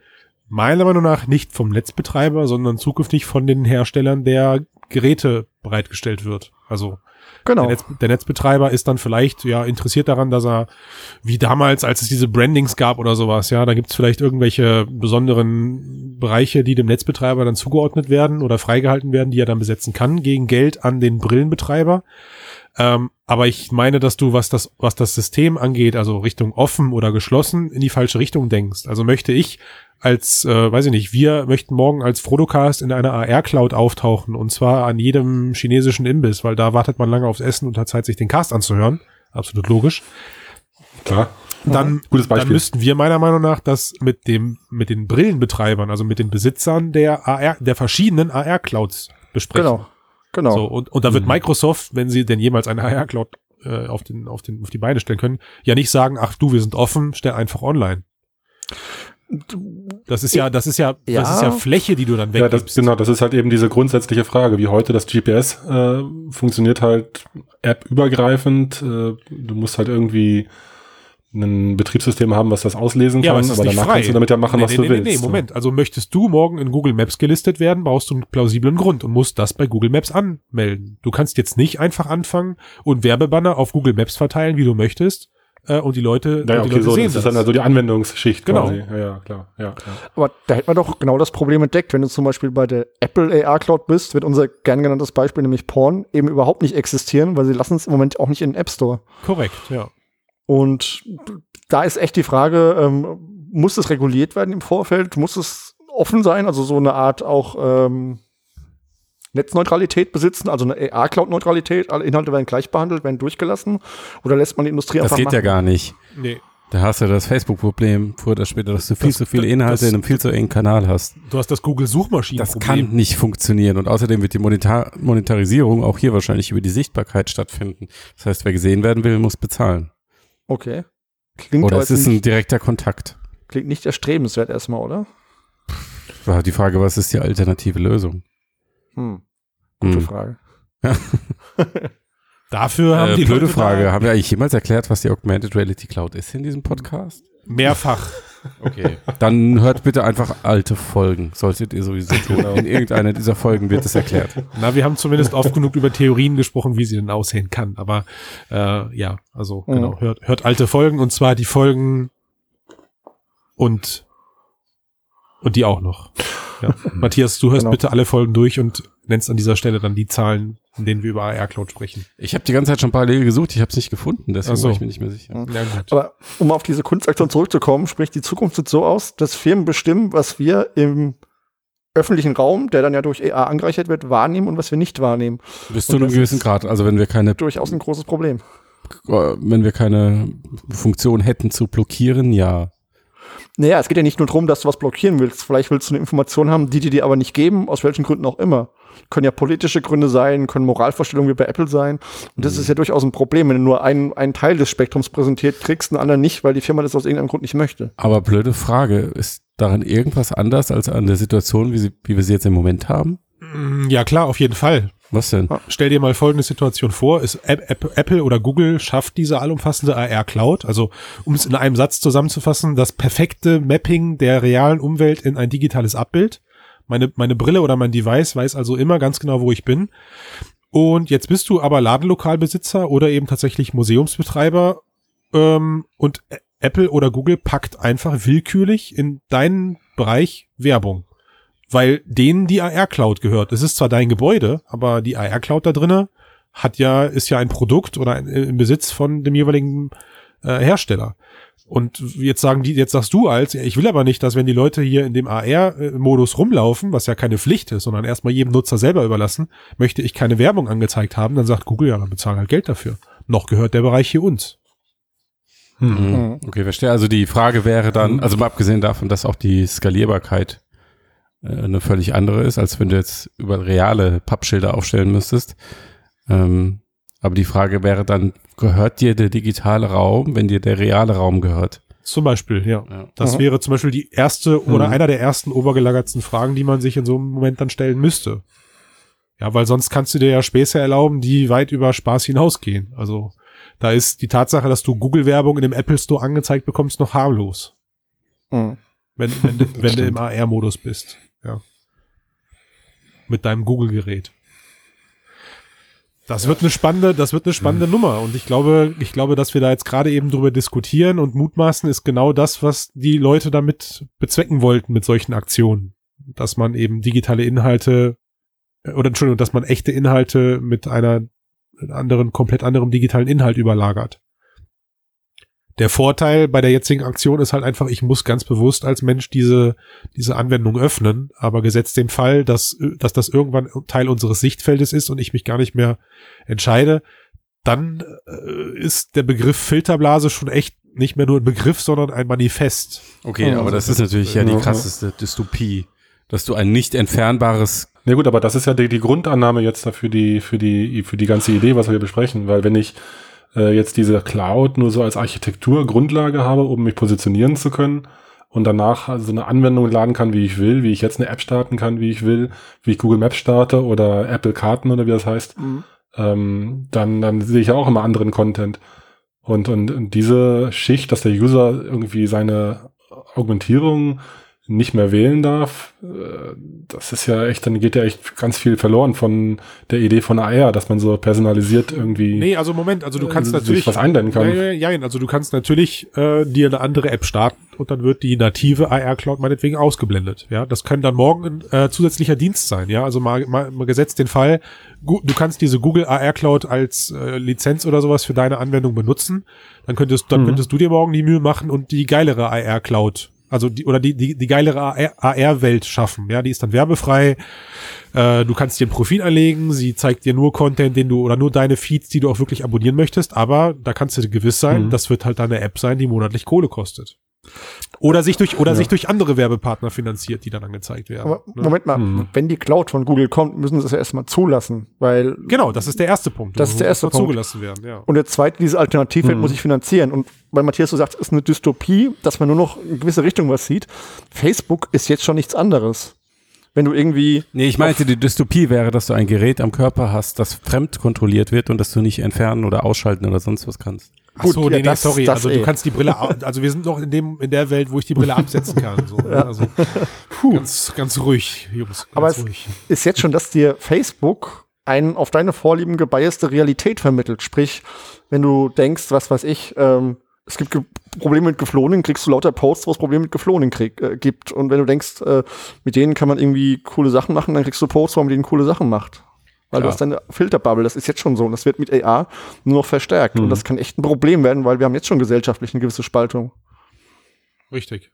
meiner Meinung nach nicht vom Netzbetreiber, sondern zukünftig von den Herstellern der Geräte bereitgestellt wird. Also Genau. der, Netz, der Netzbetreiber ist dann vielleicht ja interessiert daran, dass er, wie damals, als es diese Brandings gab oder sowas, ja, da gibt's vielleicht irgendwelche besonderen Bereiche, die dem Netzbetreiber dann zugeordnet werden oder freigehalten werden, die er dann besetzen kann, gegen Geld an den Brillenbetreiber. Ähm, aber ich meine, dass du, was das, was das System angeht, also Richtung offen oder geschlossen, in die falsche Richtung denkst. Also möchte ich als, äh, weiß ich nicht, wir möchten morgen als Frodocast in einer AR-Cloud auftauchen und zwar an jedem chinesischen Imbiss, weil da wartet man lange aufs Essen und hat Zeit, sich den Cast anzuhören. Absolut logisch. Klar. Dann, Gutes dann Beispiel. müssten wir meiner Meinung nach das mit dem, mit den Brillenbetreibern, also mit den Besitzern der AR, der verschiedenen AR-Clouds besprechen. Genau. Genau. So, und, und da wird Mhm. Microsoft, wenn sie denn jemals eine AR-Cloud äh, auf, den, auf, den, auf die Beine stellen können, ja nicht sagen, ach du, wir sind offen, stell einfach online. Das ist ja, das ist ja, Ja. das ist ja Fläche, die du dann Ja, das, weggibst. genau, das ist halt eben diese grundsätzliche Frage, wie heute das GPS äh, funktioniert halt app-übergreifend. Äh, du musst halt irgendwie ein Betriebssystem haben, was das auslesen Ja, aber kann, aber nicht danach frei. kannst du damit ja machen, nee, was nee, du nee, willst. Nee, Moment. Also möchtest du morgen in Google Maps gelistet werden, brauchst du einen plausiblen Grund und musst das bei Google Maps anmelden. Du kannst jetzt nicht einfach anfangen und Werbebanner auf Google Maps verteilen, wie du möchtest, äh, und die Leute, Naja, die okay, Leute so, sehen das ist dann also die Anwendungsschicht Genau. quasi. Ja, ja, klar. Ja, ja. Aber da hätte man doch genau das Problem entdeckt. Wenn du zum Beispiel bei der Apple AR Cloud bist, wird unser gern genanntes Beispiel, nämlich Porn, eben überhaupt nicht existieren, weil sie lassen es im Moment auch nicht in den App Store. Korrekt, ja. Und da ist echt die Frage, ähm, muss es reguliert werden im Vorfeld? Muss es offen sein? Also so eine Art auch ähm, Netzneutralität besitzen, also eine AR-Cloud-Neutralität, alle Inhalte werden gleich behandelt, werden durchgelassen? Oder lässt man die Industrie Das einfach geht machen? ja gar nicht. Nee. Da hast du das Facebook-Problem, früher oder später, dass du viel Das- zu viele das- Inhalte in einem viel zu engen Kanal hast. Du hast das Google-Suchmaschinen. Das kann nicht funktionieren. Und außerdem wird die Monetar Monetarisierung auch hier wahrscheinlich über die Sichtbarkeit stattfinden. Das heißt, wer gesehen werden will, muss bezahlen. Okay. Klingt, Oder es ist ein direkter Kontakt. klingt nicht erstrebenswert erstmal, oder? War die Frage, was ist die alternative Lösung? Hm. Gute Hm. Frage. Dafür haben Äh, die blöde Leute Frage. da Haben wir eigentlich jemals erklärt, was die Augmented Reality Cloud ist in diesem Podcast? mehrfach. Okay. Dann hört bitte einfach alte Folgen. Solltet ihr sowieso tun. In irgendeiner dieser Folgen wird es erklärt. Na, wir haben zumindest oft genug über Theorien gesprochen, wie sie denn aussehen kann. Aber äh, ja, also Mhm. genau, hört, hört alte Folgen und zwar die Folgen und und die auch noch. Ja. Matthias, du hörst Genau. bitte alle Folgen durch und nennst an dieser Stelle dann die Zahlen, in denen wir über AR Cloud sprechen. Ich habe die ganze Zeit schon parallel gesucht. Ich habe es nicht gefunden. Deswegen so. war ich mir nicht mehr sicher. Ja, gut. Aber um auf diese Kunstaktion zurückzukommen, spricht die Zukunft sieht so aus, dass Firmen bestimmen, was wir im öffentlichen Raum, der dann ja durch AR angereichert wird, wahrnehmen und was wir nicht wahrnehmen. Bis zu einem gewissen Grad. Also wenn wir keine Durchaus ein großes Problem. äh, wenn wir keine Funktion hätten zu blockieren, ja. Naja, es geht ja nicht nur darum, dass du was blockieren willst. Vielleicht willst du eine Information haben, die die dir aber nicht geben, aus welchen Gründen auch immer. Können ja politische Gründe sein, können Moralvorstellungen wie bei Apple sein. Und das ist ja durchaus ein Problem, wenn du nur einen, einen Teil des Spektrums präsentiert kriegst, einen anderen nicht, weil die Firma das aus irgendeinem Grund nicht möchte. Aber blöde Frage, ist daran irgendwas anders als an der Situation, wie, sie, wie wir sie jetzt im Moment haben? Ja, klar, auf jeden Fall. Was denn? Stell dir mal folgende Situation vor, ist App, App, Apple oder Google schafft diese allumfassende AR Cloud, also um es in einem Satz zusammenzufassen, das perfekte Mapping der realen Umwelt in ein digitales Abbild. Meine, meine Brille oder mein Device weiß also immer ganz genau, wo ich bin. Und jetzt bist du aber Ladenlokalbesitzer oder eben tatsächlich Museumsbetreiber ähm, und Apple oder Google packt einfach willkürlich in deinen Bereich Werbung weil denen die AR Cloud gehört. Es ist zwar dein Gebäude, aber die AR Cloud da drinne hat ja ist ja ein Produkt oder ein, im Besitz von dem jeweiligen äh, Hersteller. Und jetzt sagen die, jetzt sagst du als, ich will aber nicht, dass wenn die Leute hier in dem AR-Modus rumlaufen, was ja keine Pflicht ist, sondern erstmal jedem Nutzer selber überlassen, möchte ich keine Werbung angezeigt haben, dann sagt Google, ja, dann bezahlen halt Geld dafür. Noch gehört der Bereich hier uns. Mhm. Okay, verstehe. Also die Frage wäre dann, also mal abgesehen davon, dass auch die Skalierbarkeit äh, eine völlig andere ist, als wenn du jetzt über reale Pappschilder aufstellen müsstest. Ähm, aber die Frage wäre dann, gehört dir der digitale Raum, wenn dir der reale Raum gehört? Zum Beispiel, ja. Ja. Das Mhm. wäre zum Beispiel die erste oder Mhm. einer der ersten obergelagertsten Fragen, die man sich in so einem Moment dann stellen müsste. Ja, weil sonst kannst du dir ja Späße erlauben, die weit über Spaß hinausgehen. Also da ist die Tatsache, dass du Google-Werbung in dem Apple Store angezeigt bekommst, noch harmlos, Mhm. wenn, wenn, du- wenn du im AR-Modus bist. Ja. Mit deinem Google-Gerät. Das wird eine spannende, das wird eine spannende Nummer. Und ich glaube, ich glaube, dass wir da jetzt gerade eben drüber diskutieren und mutmaßen ist genau das, was die Leute damit bezwecken wollten mit solchen Aktionen. Dass man eben digitale Inhalte, äh, oder Entschuldigung, dass man echte Inhalte mit einer anderen, komplett anderem digitalen Inhalt überlagert. Der Vorteil bei der jetzigen Aktion ist halt einfach, ich muss ganz bewusst als Mensch diese, diese Anwendung öffnen, aber gesetzt dem Fall, dass, dass das irgendwann Teil unseres Sichtfeldes ist und ich mich gar nicht mehr entscheide, dann äh, ist der Begriff Filterblase schon echt nicht mehr nur ein Begriff, sondern ein Manifest. Okay, Ja, aber das ist natürlich ja die krasseste Dystopie, dass du ein nicht entfernbares Na gut, aber das ist ja die, die Grundannahme jetzt dafür die, für die, für die ganze Idee, was wir hier besprechen, weil wenn ich äh, jetzt diese Cloud nur so als Architektur Grundlage habe, um mich positionieren zu können und danach also eine Anwendung laden kann, wie ich will, wie ich jetzt eine App starten kann, wie ich will, wie ich Google Maps starte oder Apple Karten oder wie das heißt, ähm, dann, dann sehe ich ja auch immer anderen Content. Und, und, und diese Schicht, dass der User irgendwie seine Augmentierung nicht mehr wählen darf, äh, das ist ja echt, dann geht ja echt ganz viel verloren von der Idee von AR, dass man so personalisiert irgendwie Nee, also Moment, also du kannst sich natürlich was einblenden kann. Ja, ja, ja, also du kannst natürlich äh, dir eine andere App starten und dann wird die native AR Cloud meinetwegen ausgeblendet. Ja, das kann dann morgen ein äh, zusätzlicher Dienst sein. Ja, also mal, mal, mal gesetzt den Fall, du kannst diese Google AR Cloud als äh, Lizenz oder sowas für deine Anwendung benutzen. Dann könntest, dann Mhm. könntest du dir morgen die Mühe machen und die geilere AR Cloud also die, oder die, die, die geilere AR-Welt schaffen. Ja, die ist dann werbefrei. Äh, du kannst dir ein Profil anlegen. Sie zeigt dir nur Content, den du oder nur deine Feeds, die du auch wirklich abonnieren möchtest. Aber da kannst du dir gewiss sein, Mhm. das wird halt deine App sein, die monatlich Kohle kostet. Oder sich durch, oder Ja. sich durch andere Werbepartner finanziert, die dann angezeigt werden. Aber ne? Moment mal, Mhm. wenn die Cloud von Google kommt, müssen sie es ja erstmal zulassen, weil Genau, das ist der erste Punkt. Das ist der muss erste Punkt. zugelassen werden, ja. Und der zweite, diese Alternativwelt Mhm. muss ich finanzieren. Und weil Matthias so sagt, es ist eine Dystopie, dass man nur noch in gewisse Richtung was sieht. Facebook ist jetzt schon nichts anderes. Wenn du irgendwie, Nee, ich meinte, die Dystopie wäre, dass du ein Gerät am Körper hast, das fremd kontrolliert wird und das du nicht entfernen oder ausschalten oder sonst was kannst. Gut, so, ja, nee, nee, das- sorry. das also eh. du kannst die Brille, also wir sind noch in dem, in der Welt, wo ich die Brille absetzen kann. So, ne? also, ganz, ganz ruhig, Jungs. Ganz Aber es- ruhig. ist jetzt schon, dass dir Facebook einen auf deine Vorlieben gebiaste Realität vermittelt. Sprich, wenn du denkst, was weiß ich, ähm, es gibt Ge Probleme mit Geflohenen, kriegst du lauter Posts, wo es Probleme mit Geflohenen krieg, äh, gibt. Und wenn du denkst, äh, mit denen kann man irgendwie coole Sachen machen, dann kriegst du Posts, wo man mit denen coole Sachen macht. Weil du Klar. hast deine Filterbubble, das ist jetzt schon so. Und das wird mit AR nur noch verstärkt. Und Mhm. das kann echt ein Problem werden, weil wir haben jetzt schon gesellschaftlich eine gewisse Spaltung. Richtig.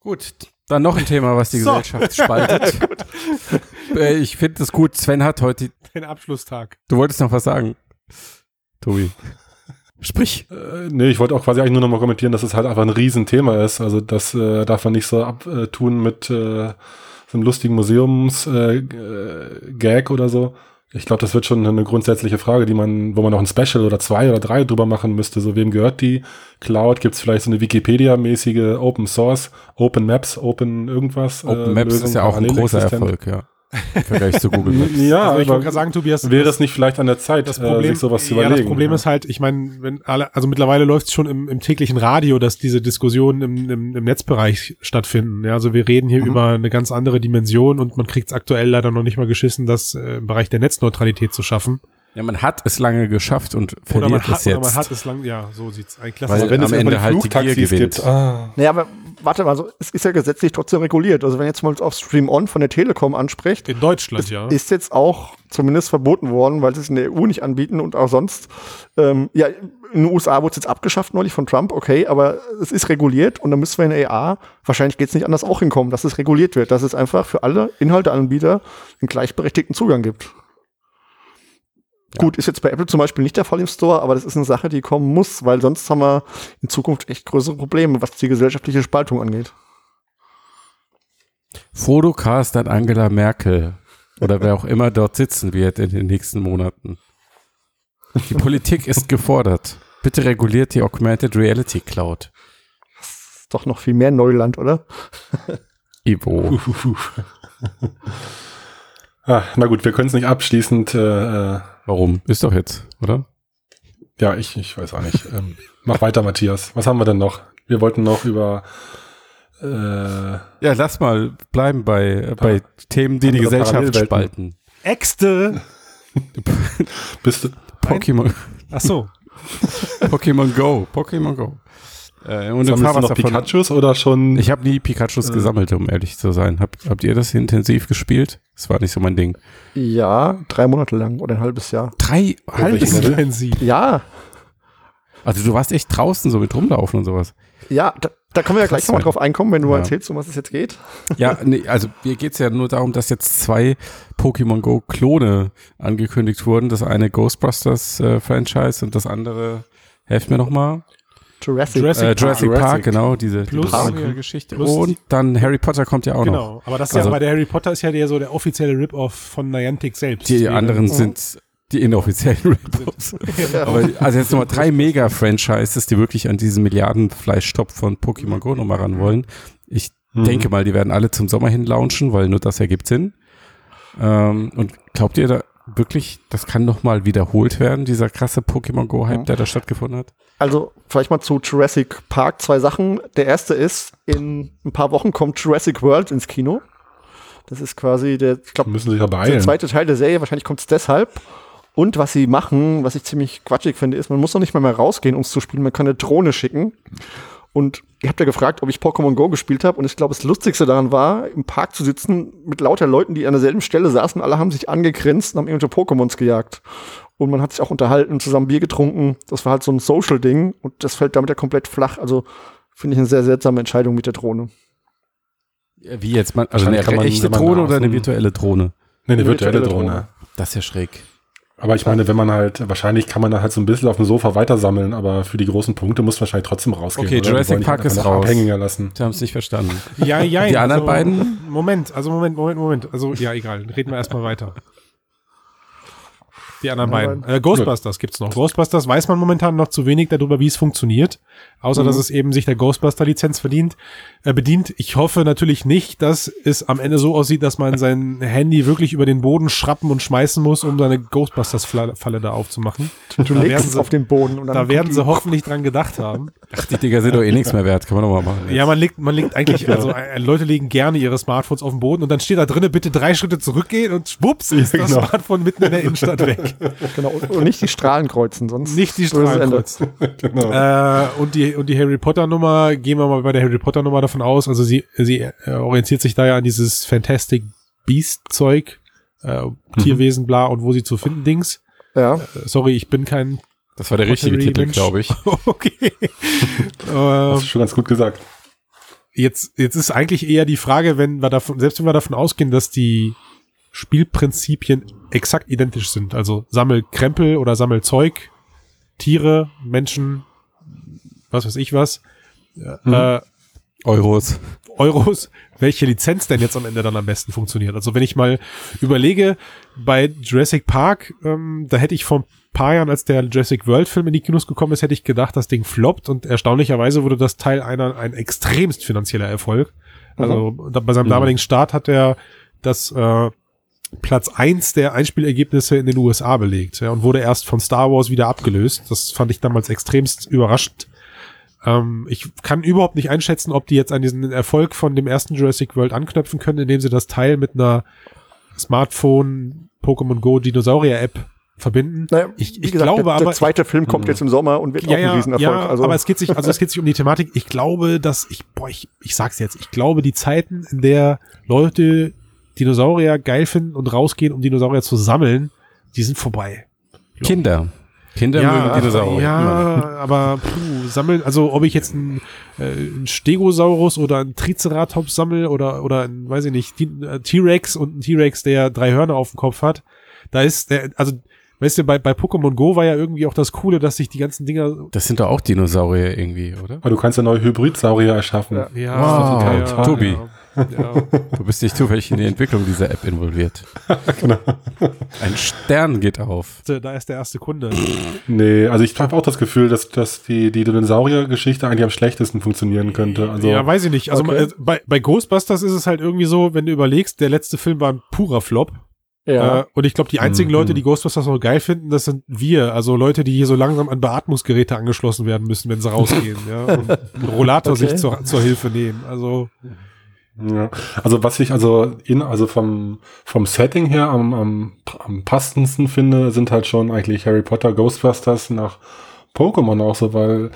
Gut, dann noch ein Thema, was die So. Gesellschaft spaltet. äh, ich finde es gut, Sven hat heute, Den Abschlusstag. du wolltest noch was sagen. Tobi. Sprich. Äh, nee, ich wollte auch quasi eigentlich nur noch mal kommentieren, dass es halt einfach ein Riesenthema ist. Also das äh, darf man nicht so abtun mit äh, so einem lustigen Museums-Gag äh, äh, oder so. Ich glaube, das wird schon eine grundsätzliche Frage, die man, wo man noch ein Special oder zwei oder drei drüber machen müsste. So, wem gehört die Cloud? Gibt es vielleicht so eine Wikipedia-mäßige Open Source, Open Maps, Open irgendwas? Open äh, Maps Lösung, ist ja auch ein großer Erfolg, ja. Im Vergleich zu Google Maps. ja, also ich wollte gerade sagen, Tobias. Wäre es nicht vielleicht an der Zeit, das Problem, äh, sich sowas zu überlegen? Ja, das Problem ja. ist halt, ich meine, wenn alle, also mittlerweile läuft es schon im, im täglichen Radio, dass diese Diskussionen im, im, im Netzbereich stattfinden. Ja, also wir reden hier mhm. über eine ganz andere Dimension und man kriegt es aktuell leider noch nicht mal geschissen, das äh, im Bereich der Netzneutralität zu schaffen. Ja, man hat es lange geschafft und verliert oder man es jetzt. Oder man hat es lange, ja, so sieht's eigentlich aus. Weil wenn am Ende halt die Gier gewinnt. Gibt, ah. Naja, aber warte mal, so, es ist ja gesetzlich trotzdem reguliert. Also wenn jetzt mal auf Stream On von der Telekom anspricht. In Deutschland, ist, ja. Ist jetzt auch zumindest verboten worden, weil sie es in der EU nicht anbieten und auch sonst. Ähm, ja, in den USA wurde es jetzt abgeschafft neulich von Trump, okay, aber es ist reguliert und dann müssen wir in der EA, wahrscheinlich geht es nicht anders auch hinkommen, dass es reguliert wird, dass es einfach für alle Inhalteanbieter einen gleichberechtigten Zugang gibt. Ja. Gut, ist jetzt bei Apple zum Beispiel nicht der Fall im Store, aber das ist eine Sache, die kommen muss, weil sonst haben wir in Zukunft echt größere Probleme, was die gesellschaftliche Spaltung angeht. Fotocast an Angela Merkel oder wer auch immer dort sitzen wird in den nächsten Monaten. Die Politik ist gefordert. Bitte reguliert die Augmented Reality Cloud. Das ist doch noch viel mehr Neuland, oder? Ivo. ah, na gut, wir können es nicht abschließend äh, äh Warum? Ist doch jetzt, oder? Ja, ich, ich weiß auch nicht. ähm, mach weiter, Matthias. Was haben wir denn noch? Wir wollten noch über äh, ja, lass mal bleiben bei, äh, bei Themen, die die Gesellschaft spalten. Äxte! Bist du Pokémon. Ach so. Pokémon Go. Pokémon Go. Äh, und Sammelst du noch Pikachus oder schon? Ich habe nie Pikachus äh. gesammelt, um ehrlich zu sein. Habt, habt ihr das intensiv gespielt? Das war nicht so mein Ding. Ja, drei Monate lang oder ein halbes Jahr. Drei halbes intensiv? Ja. Also du warst echt draußen so mit rumlaufen und sowas. Ja, da, da können wir ja gleich nochmal drauf einkommen, wenn du ja. erzählst, um was es jetzt geht. Ja, nee, also mir geht's ja nur darum, dass jetzt zwei Pokémon Go Klone angekündigt wurden. Das eine Ghostbusters äh, Franchise und das andere, helft mir nochmal. Jurassic, Jurassic, äh, Jurassic Park, Park, genau, diese, Plus, diese Geschichte. Plus und dann Harry Potter kommt ja auch genau, noch. Genau, aber das ist also, ja, bei der Harry Potter ist ja der so der offizielle Rip-Off von Niantic selbst. Die, die anderen mhm. sind die inoffiziellen Rip-Offs. aber also jetzt nochmal drei Mega-Franchises, die wirklich an diesen Milliardenfleischstopp von Pokémon Go nochmal ran wollen. Ich mhm. denke mal, die werden alle zum Sommer hin launchen, weil nur das ergibt Sinn. Ähm, und glaubt ihr da, wirklich, das kann noch mal wiederholt werden, dieser krasse Pokémon Go Hype, mhm. der da stattgefunden hat? Also vielleicht mal zu Jurassic Park zwei Sachen. Der erste ist, in ein paar Wochen kommt Jurassic World ins Kino. Das ist quasi der, ich glaube, der zweite Teil der Serie. Wahrscheinlich kommt es deshalb. Und was sie machen, was ich ziemlich quatschig finde, ist, man muss noch nicht mal mehr rausgehen, um es zu spielen. Man kann eine Drohne schicken und ihr habt ja gefragt, ob ich Pokémon Go gespielt habe. Und ich glaube, das Lustigste daran war, im Park zu sitzen mit lauter Leuten, die an derselben Stelle saßen. Alle haben sich angegrinst und haben irgendwelche Pokémons gejagt. Und man hat sich auch unterhalten, zusammen Bier getrunken. Das war halt so ein Social-Ding. Und das fällt damit ja komplett flach. Also finde ich eine sehr seltsame Entscheidung mit der Drohne. Wie jetzt? Man, also eine echte Drohne oder eine virtuelle Drohne? Nee, eine, eine virtuelle, virtuelle Drohne. Drohne. Das ist ja schräg. Aber ich meine, wenn man halt, wahrscheinlich kann man da halt so ein bisschen auf dem Sofa weitersammeln, aber für die großen Punkte muss man wahrscheinlich trotzdem rausgehen. Okay, oder? Jurassic Park ist raus. Abhängiger lassen. Sie haben es nicht verstanden. Ja, ja. Die anderen also, beiden? Moment, also Moment, Moment, Moment. Also, ja, egal. Reden wir erstmal weiter. Die anderen beiden. Äh, Ghostbusters gibt's noch. Ghostbusters weiß man momentan noch zu wenig darüber, wie es funktioniert. Außer, mhm. dass es eben sich der Ghostbuster-Lizenz verdient, äh, bedient. Ich hoffe natürlich nicht, dass es am Ende so aussieht, dass man sein Handy wirklich über den Boden schrappen und schmeißen muss, um seine Ghostbusters-Falle da aufzumachen. Du da legst es auf den Boden. Und dann da werden sie hoffentlich dran gedacht haben. Ach, die Dinger sind doch eh nichts mehr wert. Kann man doch mal machen. Ja, man legt, man legt eigentlich, also äh, Leute legen gerne ihre Smartphones auf den Boden und dann steht da drinnen, bitte drei Schritte zurückgehen und schwupps ist ja, genau. das Smartphone mitten in der Innenstadt weg. Genau. Und nicht die Strahlen kreuzen, sonst. Nicht die Strahlen kreuzen. genau. Äh, und die, und die Harry Potter Nummer, gehen wir mal bei der Harry Potter Nummer davon aus, also sie, sie äh, orientiert sich da ja an dieses Fantastic Beast Zeug, äh, mhm. Tierwesen, bla, und wo sie zu finden, Dings. Ja. Äh, sorry, ich bin kein das war der richtige Titel, glaube ich. okay. Hast du schon ganz gut gesagt. Jetzt, jetzt ist eigentlich eher die Frage, wenn wir davon, selbst wenn wir davon ausgehen, dass die Spielprinzipien exakt identisch sind, also sammel Krempel oder sammel Zeug, Tiere, Menschen, was weiß ich was, Mhm. äh, Euros. Euros, welche Lizenz denn jetzt am Ende dann am besten funktioniert. Also wenn ich mal überlege, bei Jurassic Park, ähm, da hätte ich vor ein paar Jahren, als der Jurassic World Film in die Kinos gekommen ist, hätte ich gedacht, das Ding floppt und erstaunlicherweise wurde das Teil einer ein extremst finanzieller Erfolg. Also da, bei seinem Mhm. damaligen Start hat er das äh, Platz eins der Einspielergebnisse in den USA belegt ja, und wurde erst von Star Wars wieder abgelöst. Das fand ich damals extremst überraschend. Ähm, ich kann überhaupt nicht einschätzen, ob die jetzt an diesen Erfolg von dem ersten Jurassic World anknüpfen können, indem sie das Teil mit einer Smartphone Pokémon Go Dinosaurier App verbinden. Naja, Ich- ich gesagt, glaube der, aber- der zweite Film kommt jetzt im Sommer und wird auch ein Riesenerfolg. ja, also, aber es geht sich, also es geht sich um die Thematik. Ich glaube, dass ich, boah, ich, ich sag's jetzt, ich glaube, die Zeiten, in der Leute Dinosaurier geil finden und rausgehen, um Dinosaurier zu sammeln, die sind vorbei. Kinder. Kinder ja, mögen Dinosaurier. Ja, aber puh, sammeln, also ob ich jetzt einen, äh, einen Stegosaurus oder einen Triceratops sammel oder, oder ein, weiß ich nicht, äh, T-Rex und ein T-Rex, der drei Hörner auf dem Kopf hat, da ist der, also, weißt du, bei, bei Pokémon Go war ja irgendwie auch das Coole, dass sich die ganzen Dinger Das sind doch auch Dinosaurier irgendwie, oder? Aber du kannst ja neue Hybridsaurier erschaffen. Ja. Ja, Wow, ja, ja, Tobi. Ja, ja. Du bist nicht zufällig in die Entwicklung dieser App involviert. Genau. Ein Stern geht auf. Da ist der erste Kunde. Nee, also ich habe auch das Gefühl, dass, dass die, die Dinosaurier-Geschichte eigentlich am schlechtesten funktionieren könnte. Also, ja, weiß ich nicht. Also Okay. äh, bei, bei Ghostbusters ist es halt irgendwie so, wenn du überlegst, der letzte Film war ein purer Flop. Ja. Äh, und ich glaube, die einzigen Mhm. Leute, die Ghostbusters noch geil finden, das sind wir. Also Leute, die hier so langsam an Beatmungsgeräte angeschlossen werden müssen, wenn sie rausgehen. ja, und einen Rollator Okay. sich zur, zur Hilfe nehmen. Also Ja, also was ich also in, also vom, vom Setting her am, am, am passendsten finde, sind halt schon eigentlich Harry Potter, Ghostbusters nach Pokémon auch so, weil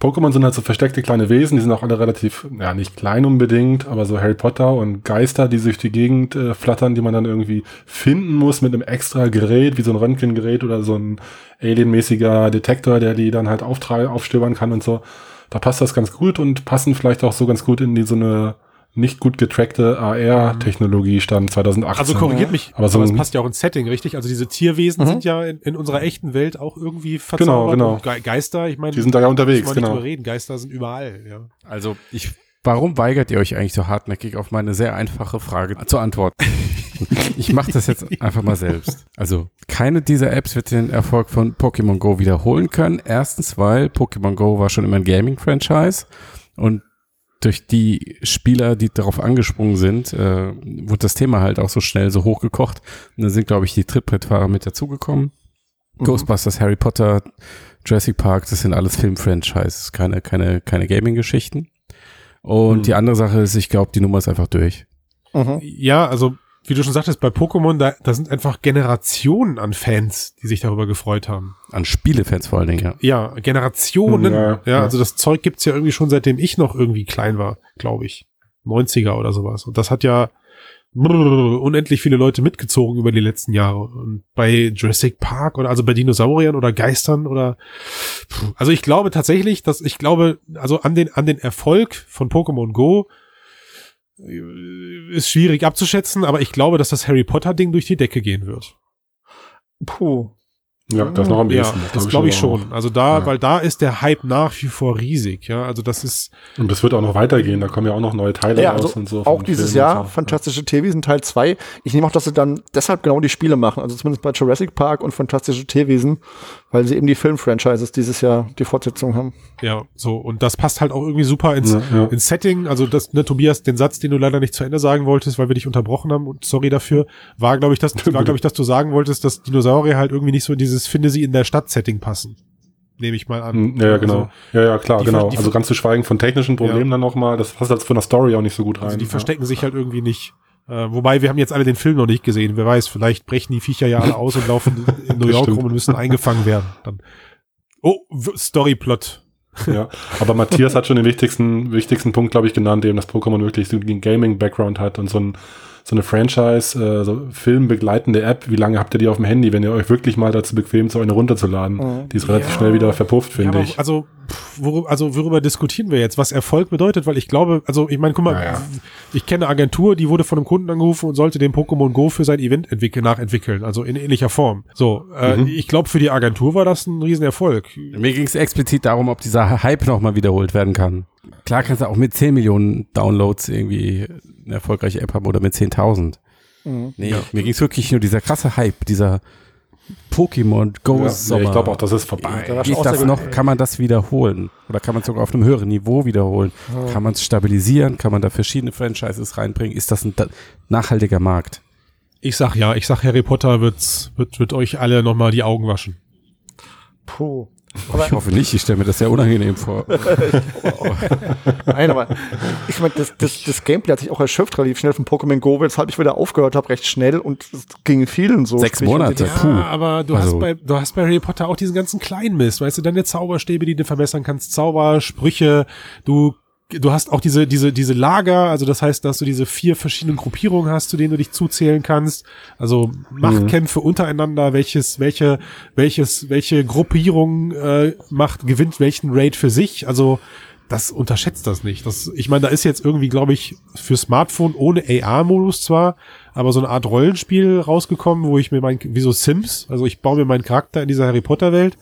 Pokémon sind halt so versteckte kleine Wesen, die sind auch alle relativ, ja nicht klein unbedingt, aber so Harry Potter und Geister, die sich die Gegend äh, flattern, die man dann irgendwie finden muss mit einem extra Gerät, wie so ein Röntgengerät oder so ein alienmäßiger Detektor, der die dann halt aufstöbern kann und so. Da passt das ganz gut und passen vielleicht auch so ganz gut in die so eine nicht gut getrackte AR-Technologie stand 2018. Also korrigiert mich, Aber so aber es passt ja auch ins Setting, richtig? Also diese Tierwesen Mhm. sind ja in, in unserer echten Welt auch irgendwie verzaubert. genau. Und Ge Geister, ich meine, Die sind da ja unterwegs, nicht genau. drüber reden. Geister sind überall, ja. Also ich, warum weigert ihr euch eigentlich so hartnäckig auf meine sehr einfache Frage zu antworten? ich mache das jetzt einfach mal selbst. Also keine dieser Apps wird den Erfolg von Pokémon Go wiederholen können. Erstens, weil Pokémon Go war schon immer ein Gaming-Franchise und durch die Spieler, die darauf angesprungen sind, äh, wurde das Thema halt auch so schnell so hochgekocht. Und dann sind, glaube ich, die Trittbrettfahrer mit dazugekommen. Ghostbusters, Harry Potter, Jurassic Park, das sind alles Film-Franchises, keine, keine, keine Gaming-Geschichten. Und Mhm. die andere Sache ist, ich glaube, die Nummer ist einfach durch. Mhm. Ja, also wie du schon sagtest, bei Pokémon, da, da sind einfach Generationen an Fans, die sich darüber gefreut haben. An Spielefans vor allen Dingen, ja. Ja, Generationen. Ja, Ja, ja. also das Zeug gibt's ja irgendwie schon seitdem ich noch irgendwie klein war, glaube ich. 90er oder sowas. Und das hat ja brrr, unendlich viele Leute mitgezogen über die letzten Jahre. Und bei Jurassic Park oder also bei Dinosauriern oder Geistern oder also ich glaube tatsächlich, dass ich glaube, also an den an den Erfolg von Pokémon Go ist schwierig abzuschätzen, aber ich glaube, dass das Harry Potter Ding durch die Decke gehen wird. Puh. Ja, das noch am Ja, ehesten. das glaube ich auch. schon. Also da, Ja. weil da ist der Hype nach wie vor riesig. Ja, also das ist Und das wird auch noch weitergehen, da kommen ja auch noch neue Teile Ja, raus also und so. auch dieses Filmen Jahr so. Fantastische Tierwesen Teil 2. Ich nehme auch, dass sie dann deshalb genau die Spiele machen, also zumindest bei Jurassic Park und Fantastische Tierwesen, weil sie eben die Film-Franchises dieses Jahr die Fortsetzung haben. ja so und das passt halt auch irgendwie super ins, Ja, ja. ins Setting. Also das, ne, Tobias, den Satz, den du leider nicht zu Ende sagen wolltest, weil wir dich unterbrochen haben und sorry dafür, war glaube ich, war glaube ich, dass du sagen wolltest, dass Dinosaurier halt irgendwie nicht so in dieses finde sie in der Stadt-Setting passen. Nehme ich mal an. Hm, Ja, ja, genau. Also, ja, ja, klar, genau. also ganz zu schweigen von technischen Problemen dann nochmal, das passt als von der Story auch nicht so gut rein. also die ja. verstecken sich halt irgendwie nicht. Äh, wobei, wir haben jetzt alle den Film noch nicht gesehen. Wer weiß, vielleicht brechen die Viecher ja alle aus und laufen in New York Stimmt. rum und müssen eingefangen werden. Dann. Oh, Storyplot. Ja, aber Matthias hat schon den wichtigsten, wichtigsten Punkt, glaube ich, genannt, eben, dass Pokémon wirklich so einen Gaming-Background hat und so, ein, so eine Franchise, äh, so filmbegleitende App. Wie lange habt ihr die auf dem Handy, wenn ihr euch wirklich mal dazu bequemt, so eine runterzuladen? Mhm. Die ist relativ Ja. schnell wieder verpufft, Ja, finde aber ich. Also worüber, also worüber diskutieren wir jetzt, was Erfolg bedeutet? Weil ich glaube, also ich meine, guck mal, Ja, ja. ich kenne eine Agentur, die wurde von einem Kunden angerufen und sollte den Pokémon Go für sein Event entwickeln, nachentwickeln, also in ähnlicher Form. So, äh, Mhm. ich glaube, für die Agentur war das ein Riesenerfolg. Mir ging es explizit darum, ob dieser Hype nochmal wiederholt werden kann. Klar kannst du auch mit 10 Millionen Downloads irgendwie eine erfolgreiche App haben oder mit 10.000. Mhm. Nee, mir ging es wirklich nur dieser krasse Hype, dieser Pokémon Go Ja, nee, Sommer. ich glaube auch, das ist vorbei. Da Geht auch das noch, kann man das wiederholen? Oder kann man es sogar auf einem höheren Niveau wiederholen? Kann man es stabilisieren? Kann man da verschiedene Franchises reinbringen? Ist das ein nachhaltiger Markt? Ich sag ja, ich sag Harry Potter wird's, wird, wird euch alle nochmal die Augen waschen. Puh. Ich hoffe nicht, ich stelle mir das sehr unangenehm vor. Nein, aber ich meine, das, das, das Gameplay hat sich auch erschöpft relativ schnell von Pokémon Go, weshalb ich wieder aufgehört habe, recht schnell und es ging vielen so. Sechs Monate. wenn Puh. Ja, aber du Also- hast bei, du hast bei Harry Potter auch diesen ganzen kleinen Mist, weißt du, deine Zauberstäbe, die du verbessern kannst, Zaubersprüche, du Du hast auch diese, diese, diese Lager, also das heißt, dass du diese vier verschiedenen Gruppierungen hast, zu denen du dich zuzählen kannst. Also Machtkämpfe untereinander, welches, welche, welches, welche Gruppierung äh, macht, gewinnt welchen Raid für sich. Also das unterschätzt das nicht. Das, ich meine, da ist jetzt irgendwie, glaube ich, für Smartphone ohne AR-Modus zwar, aber so eine Art Rollenspiel rausgekommen, wo ich mir mein, wie so Sims, also ich baue mir meinen Charakter in dieser Harry Potter-Welt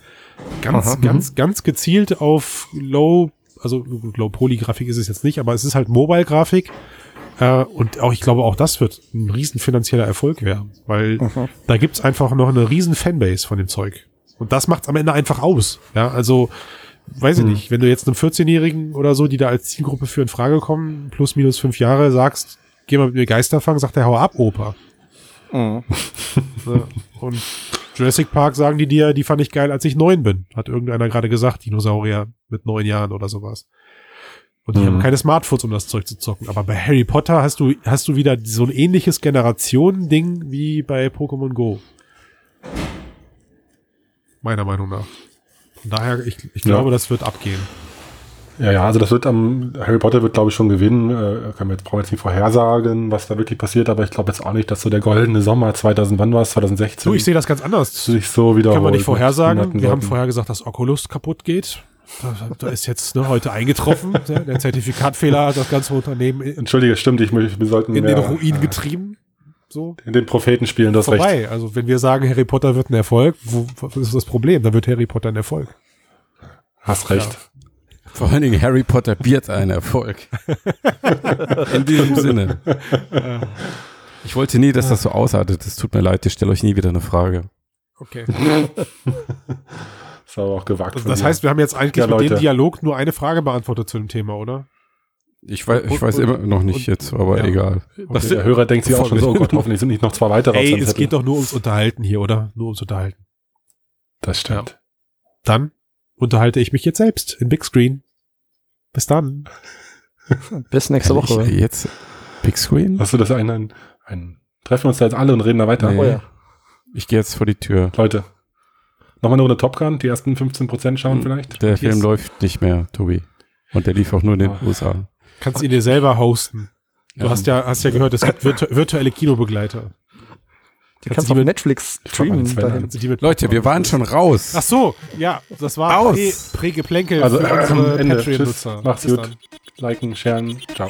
ganz, Aha, ganz, ganz gezielt auf Low, also Low Poly-Grafik ist es jetzt nicht, aber es ist halt Mobile-Grafik. Äh, und auch, ich glaube, auch das wird ein riesen finanzieller Erfolg werden, weil da gibt's einfach noch eine riesen Fanbase von dem Zeug. Und das macht's am Ende einfach aus. Ja, also, weiß ich nicht, wenn du jetzt einem 14-Jährigen oder so, die da als Zielgruppe für in Frage kommen, plus minus fünf Jahre, sagst, geh mal mit mir Geister fangen, sagt der Hau ab, Opa. Mhm. Und Jurassic Park sagen die dir, die fand ich geil, als ich neun bin. Hat irgendeiner gerade gesagt, Dinosaurier mit neun Jahren oder sowas. Und die Mhm. haben keine Smartphones, um das Zeug zu zocken. Aber bei Harry Potter hast du, hast du wieder so ein ähnliches Generationending wie bei Pokémon Go. Meiner Meinung nach. Von daher, ich, ich Ja. glaube, das wird abgehen. Ja, ja, also das wird am, Harry Potter wird, glaube ich, schon gewinnen. Äh, kann man jetzt, brauchen wir jetzt nicht vorhersagen, was da wirklich passiert, aber ich glaube jetzt auch nicht, dass so der goldene Sommer 2000, wann war es, 2016, Du, ich sehe das ganz anders. sich so wiederholt. Kann man nicht vorhersagen. Wir haben vorher gesagt, dass Oculus kaputt geht. Da, ist jetzt ne, heute eingetroffen. Ja, Der Zertifikatfehler hat das ganze Unternehmen Entschuldige, stimmt, ich, möchte- wir sollten in den mehr, Ruin äh, getrieben. So. in den Propheten spielen, das recht. Vorbei. Also wenn wir sagen, Harry Potter wird ein Erfolg, wo, was ist das Problem? Da wird Harry Potter ein Erfolg. Hast recht. Vor allen Dingen Harry Potter wird ein Erfolg. In diesem Sinne. Ich wollte nie, dass das so ausartet. Es tut mir leid, ich stelle euch nie wieder eine Frage. Okay. Ist aber auch gewagt. Also das heißt, wir haben jetzt eigentlich Ja, mit dem. Dialog nur eine Frage beantwortet zu dem Thema, oder? Ich weiß, ich weiß immer noch nicht jetzt, aber Ja. egal. Okay, der Hörer denkt sich auch schon so, oh Gott, hoffentlich sind nicht noch zwei weitere Ey, es geht doch nur ums Unterhalten hier, oder? Nur ums Unterhalten. Das stimmt. Dann unterhalte ich mich jetzt selbst in Big Screen. Bis dann. Bis nächste Woche. Jetzt Big Screen? Hast du das ein, ein, ein treffen wir uns da jetzt alle und reden da weiter? Nee. Oh ja. Ich gehe jetzt vor die Tür. Leute, nochmal eine Runde Top Gun, die ersten 15% schauen Hm, vielleicht? Der Film läuft nicht mehr, Tobi. Und der lief auch nur in den Ah. USA. Kannst ihn dir selber hosten. Du Ja. hast ja, hast ja gehört, es gibt virtu virtuelle Kinobegleiter. Die Kannst kannst du die auf Netflix streamen. Kannst Leute, wir waren schon raus. Ach so, ja, das war Aus. Prä- Prä-Geplänkel Also für äh, unsere. Patreon-Nutzer. Macht's Bis gut. dann. Liken, sharen. Ciao.